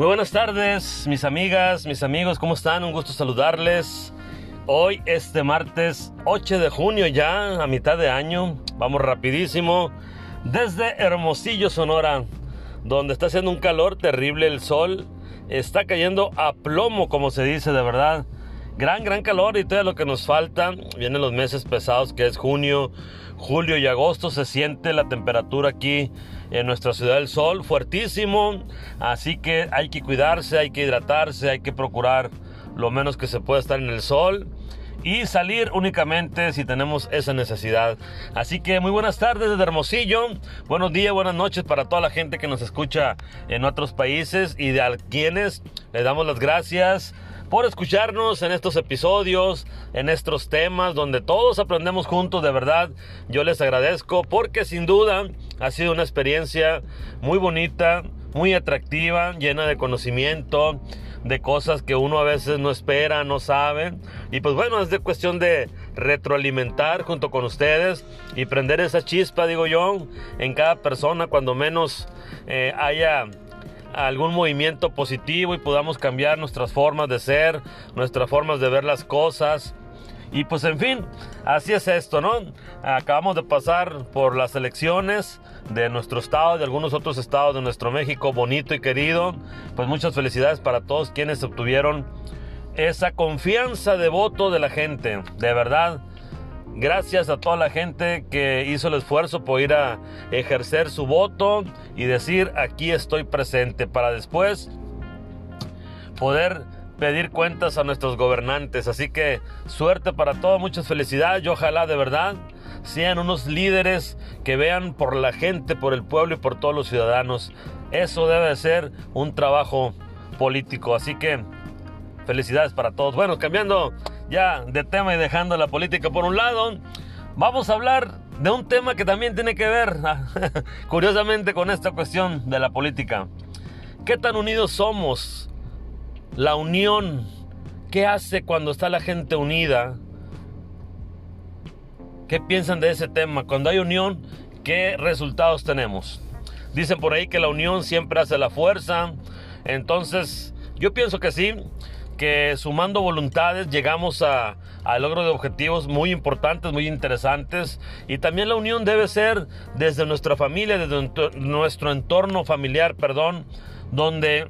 Muy buenas tardes, mis amigas, mis amigos, ¿cómo están? Un gusto saludarles. Hoy, este martes 8 de junio, ya a mitad de año, vamos rapidísimo, desde Hermosillo, Sonora, donde está haciendo un calor terrible, el sol está cayendo a plomo, como se dice de verdad. Gran, gran calor y todo lo que nos falta. Vienen los meses pesados que es junio, julio y agosto. Se siente la temperatura aquí en nuestra ciudad del sol fuertísimo. Así que hay que cuidarse, hay que hidratarse, hay que procurar lo menos que se pueda estar en el sol y salir únicamente si tenemos esa necesidad. Así que muy buenas tardes desde Hermosillo, buenos días, buenas noches para toda la gente que nos escucha en otros países y de a quienes le damos las gracias por escucharnos en estos episodios, en estos temas donde todos aprendemos juntos, de verdad. Yo les agradezco porque sin duda ha sido una experiencia muy bonita, muy atractiva, llena de conocimiento, de cosas que uno a veces no espera, no sabe. Y pues bueno, es de cuestión de retroalimentar junto con ustedes y prender esa chispa, digo yo, en cada persona, cuando menos eh, haya algún movimiento positivo y podamos cambiar nuestras formas de ser, nuestras formas de ver las cosas. Y pues en fin, así es esto, ¿no? Acabamos de pasar por las elecciones de nuestro estado, de algunos otros estados de nuestro México bonito y querido. Pues muchas felicidades para todos quienes obtuvieron esa confianza de voto de la gente. De verdad, Gracias a toda la gente que hizo el esfuerzo por ir a ejercer su voto y decir aquí estoy presente para después poder pedir cuentas a nuestros gobernantes. Así que suerte para todos, muchas felicidades y ojalá de verdad sean unos líderes que vean por la gente, por el pueblo y por todos los ciudadanos. Eso debe ser un trabajo político. Así que felicidades para todos. Bueno, cambiando ya de tema y dejando la política por un lado, vamos a hablar de un tema que también tiene que ver, curiosamente, con esta cuestión de la política. ¿Qué tan unidos somos? La unión, ¿qué hace cuando está la gente unida? ¿Qué piensan de ese tema? Cuando hay unión, ¿qué resultados tenemos? Dicen por ahí que la unión siempre hace la fuerza. Entonces, yo pienso que sí que sumando voluntades llegamos a, al logro de objetivos muy importantes, muy interesantes. Y también la unión debe ser desde nuestra familia, desde nuestro entorno familiar, perdón, donde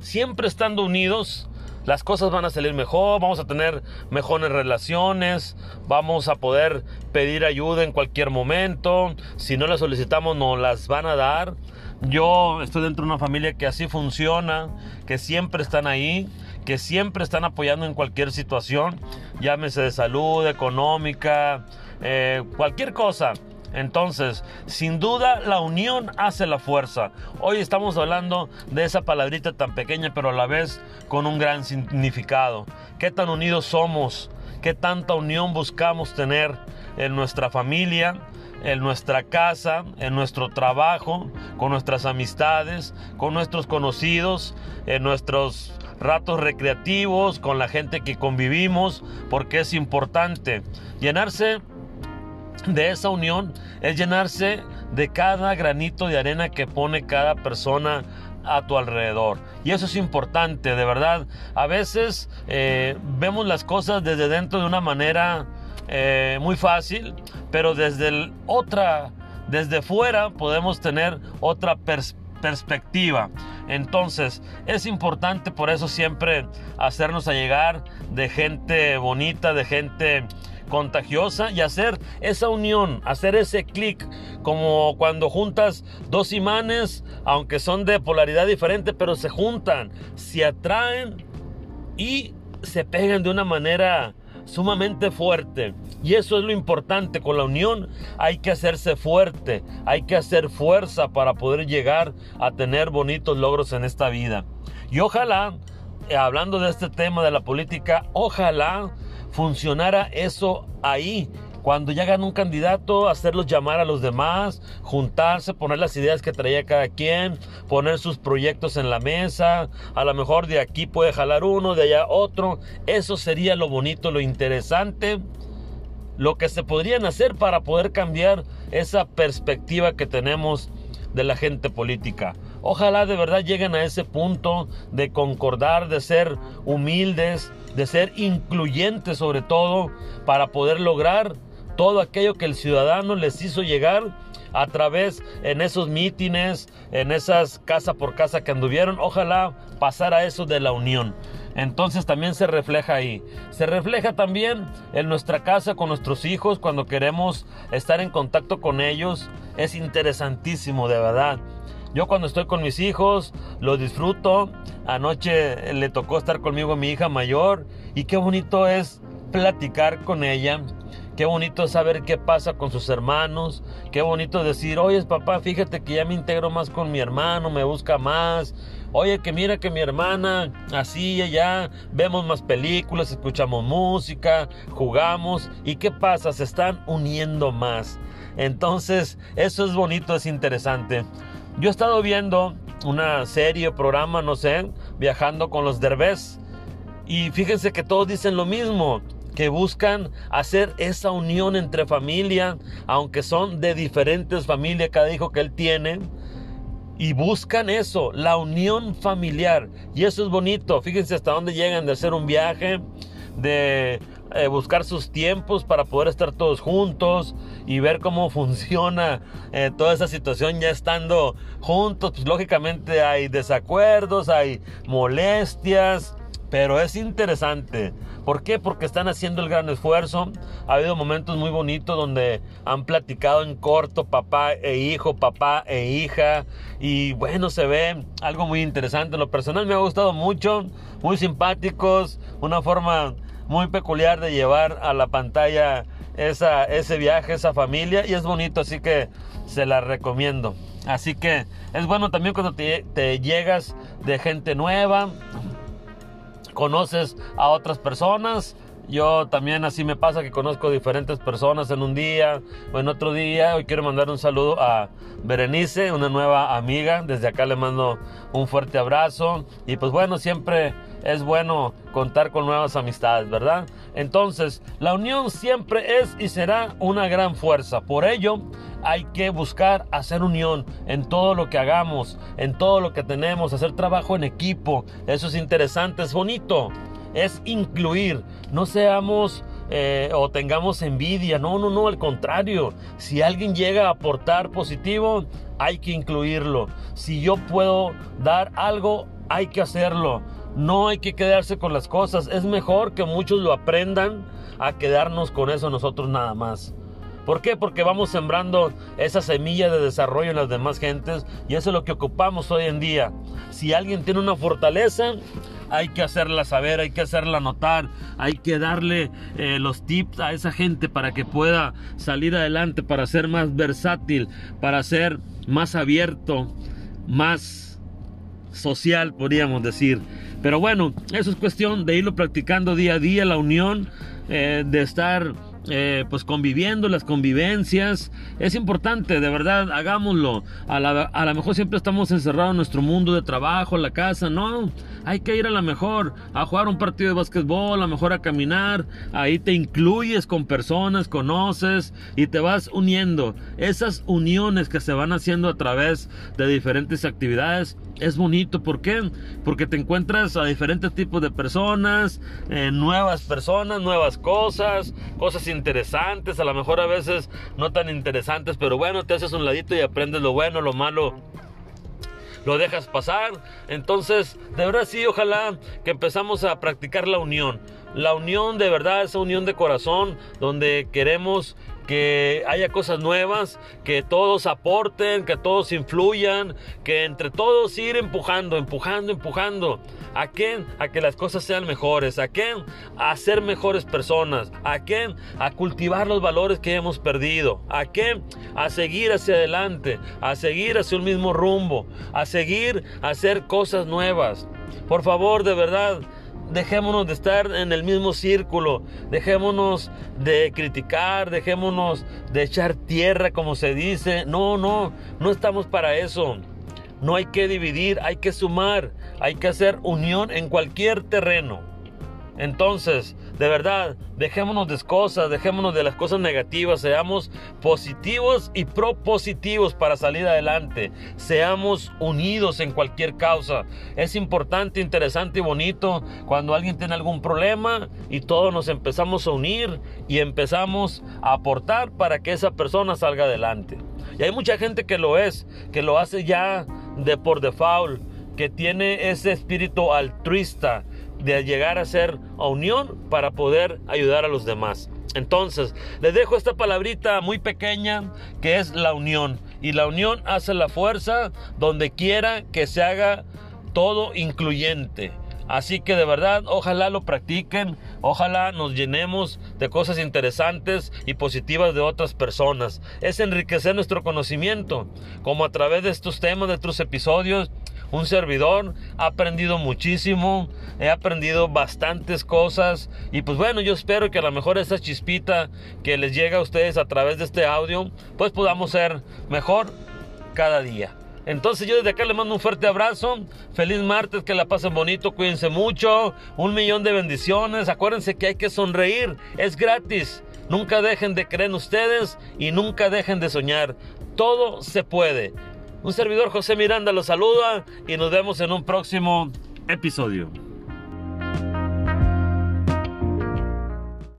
siempre estando unidos, las cosas van a salir mejor, vamos a tener mejores relaciones, vamos a poder pedir ayuda en cualquier momento, si no la solicitamos nos las van a dar. Yo estoy dentro de una familia que así funciona, que siempre están ahí, que siempre están apoyando en cualquier situación, llámese de salud, económica, eh, cualquier cosa. Entonces, sin duda, la unión hace la fuerza. Hoy estamos hablando de esa palabrita tan pequeña, pero a la vez con un gran significado. ¿Qué tan unidos somos? ¿Qué tanta unión buscamos tener en nuestra familia? en nuestra casa, en nuestro trabajo, con nuestras amistades, con nuestros conocidos, en nuestros ratos recreativos, con la gente que convivimos, porque es importante llenarse de esa unión, es llenarse de cada granito de arena que pone cada persona a tu alrededor. Y eso es importante, de verdad. A veces eh, vemos las cosas desde dentro de una manera eh, muy fácil, pero desde otra, desde fuera podemos tener otra perspectiva. Entonces es importante por eso siempre hacernos a llegar de gente bonita, de gente contagiosa y hacer esa unión, hacer ese clic, como cuando juntas dos imanes, aunque son de polaridad diferente, pero se juntan, se atraen y se pegan de una manera sumamente fuerte. Y eso es lo importante, con la unión hay que hacerse fuerte, hay que hacer fuerza para poder llegar a tener bonitos logros en esta vida. Y ojalá, eh, hablando de este tema de la política, ojalá funcionara eso ahí cuando ya un candidato, hacerlos llamar a los demás, juntarse, poner las ideas que traía cada quien, poner sus proyectos en la mesa, a lo mejor de aquí puede jalar uno, de allá otro. Eso sería lo bonito, lo interesante, lo que se podrían hacer para poder cambiar esa perspectiva que tenemos de la gente política. Ojalá de verdad lleguen a ese punto de concordar, de ser humildes, de ser incluyentes sobre todo, para poder lograr todo aquello que el ciudadano les hizo llegar a través en esos mítines, en esas casa por casa que anduvieron. Ojalá pasara eso de la unión. Entonces también se refleja ahí. Se refleja también en nuestra casa con nuestros hijos cuando queremos estar en contacto con ellos. Es interesantísimo, de verdad. Yo cuando estoy con mis hijos lo disfruto. Anoche le tocó estar conmigo mi hija mayor y qué bonito es platicar con ella. Qué bonito saber qué pasa con sus hermanos. Qué bonito decir, oye papá, fíjate que ya me integro más con mi hermano, me busca más. Oye, que mira que mi hermana, así y allá, vemos más películas, escuchamos música, jugamos. ¿Y qué pasa? Se están uniendo más. Entonces, eso es bonito, es interesante. Yo he estado viendo una serie o programa, no sé, viajando con los derbés. Y fíjense que todos dicen lo mismo, que buscan hacer esa unión entre familia, aunque son de diferentes familias cada hijo que él tiene. Y buscan eso, la unión familiar. Y eso es bonito. Fíjense hasta dónde llegan de hacer un viaje, de eh, buscar sus tiempos para poder estar todos juntos y ver cómo funciona eh, toda esa situación ya estando juntos. Pues lógicamente hay desacuerdos, hay molestias, pero es interesante. ¿Por qué? Porque están haciendo el gran esfuerzo. Ha habido momentos muy bonitos donde han platicado en corto papá e hijo, papá e hija. Y bueno, se ve algo muy interesante. lo personal me ha gustado mucho. Muy simpáticos. Una forma muy peculiar de llevar a la pantalla esa, ese viaje, esa familia y es bonito, así que se la recomiendo. Así que es bueno también cuando te, te llegas de gente nueva, conoces a otras personas. Yo también así me pasa que conozco diferentes personas en un día o en otro día. Hoy quiero mandar un saludo a Berenice, una nueva amiga. Desde acá le mando un fuerte abrazo. Y pues bueno, siempre es bueno contar con nuevas amistades, ¿verdad? Entonces, la unión siempre es y será una gran fuerza. Por ello, hay que buscar hacer unión en todo lo que hagamos, en todo lo que tenemos, hacer trabajo en equipo. Eso es interesante, es bonito. Es incluir. No seamos eh, o tengamos envidia. No, no, no, al contrario. Si alguien llega a aportar positivo, hay que incluirlo. Si yo puedo dar algo, hay que hacerlo. No hay que quedarse con las cosas. Es mejor que muchos lo aprendan a quedarnos con eso nosotros nada más. ¿Por qué? Porque vamos sembrando esa semilla de desarrollo en las demás gentes y eso es lo que ocupamos hoy en día. Si alguien tiene una fortaleza, hay que hacerla saber, hay que hacerla notar, hay que darle eh, los tips a esa gente para que pueda salir adelante, para ser más versátil, para ser más abierto, más social, podríamos decir. Pero bueno, eso es cuestión de irlo practicando día a día, la unión, eh, de estar eh, pues conviviendo, las convivencias. Es importante, de verdad, hagámoslo. A la, a lo mejor siempre estamos encerrados en nuestro mundo de trabajo, la casa. No, hay que ir a la mejor a jugar un partido de básquetbol, a lo mejor a caminar. Ahí te incluyes con personas, conoces y te vas uniendo. Esas uniones que se van haciendo a través de diferentes actividades es bonito. ¿Por qué? Porque te encuentras a diferentes tipos de personas, eh, nuevas personas, nuevas cosas, cosas interesantes, a lo mejor a veces no tan interesantes, pero bueno, te haces un ladito y aprendes lo bueno, lo malo lo dejas pasar. Entonces, de verdad sí, ojalá que empezamos a practicar la unión. La unión de verdad, esa unión de corazón, donde queremos que haya cosas nuevas, que todos aporten, que todos influyan, que entre todos ir empujando, empujando, empujando. ¿A qué? A que las cosas sean mejores. ¿A qué? A ser mejores personas. ¿A qué? A cultivar los valores que hemos perdido. ¿A qué? A seguir hacia adelante, a seguir hacia un mismo rumbo, a seguir a hacer cosas nuevas. Por favor, de verdad, dejémonos de estar en el mismo círculo, dejémonos de criticar, dejémonos de echar tierra como se dice. No, no, no estamos para eso. No hay que dividir, hay que sumar, hay que hacer unión en cualquier terreno. Entonces, de verdad, dejémonos de cosas, dejémonos de las cosas negativas, seamos positivos y propositivos para salir adelante, seamos unidos en cualquier causa. Es importante, interesante y bonito cuando alguien tiene algún problema y todos nos empezamos a unir y empezamos a aportar para que esa persona salga adelante. Y hay mucha gente que lo es, que lo hace ya de por default, que tiene ese espíritu altruista de llegar a ser a unión para poder ayudar a los demás. Entonces, les dejo esta palabrita muy pequeña que es la unión. Y la unión hace la fuerza donde quiera que se haga todo incluyente. Así que de verdad, ojalá lo practiquen, ojalá nos llenemos de cosas interesantes y positivas de otras personas. Es enriquecer nuestro conocimiento, como a través de estos temas, de estos episodios, un servidor ha aprendido muchísimo, he aprendido bastantes cosas y pues bueno, yo espero que a lo mejor esa chispita que les llega a ustedes a través de este audio, pues podamos ser mejor cada día. Entonces yo desde acá les mando un fuerte abrazo. Feliz martes, que la pasen bonito, cuídense mucho. Un millón de bendiciones. Acuérdense que hay que sonreír. Es gratis. Nunca dejen de creer en ustedes y nunca dejen de soñar. Todo se puede. Un servidor José Miranda los saluda y nos vemos en un próximo episodio.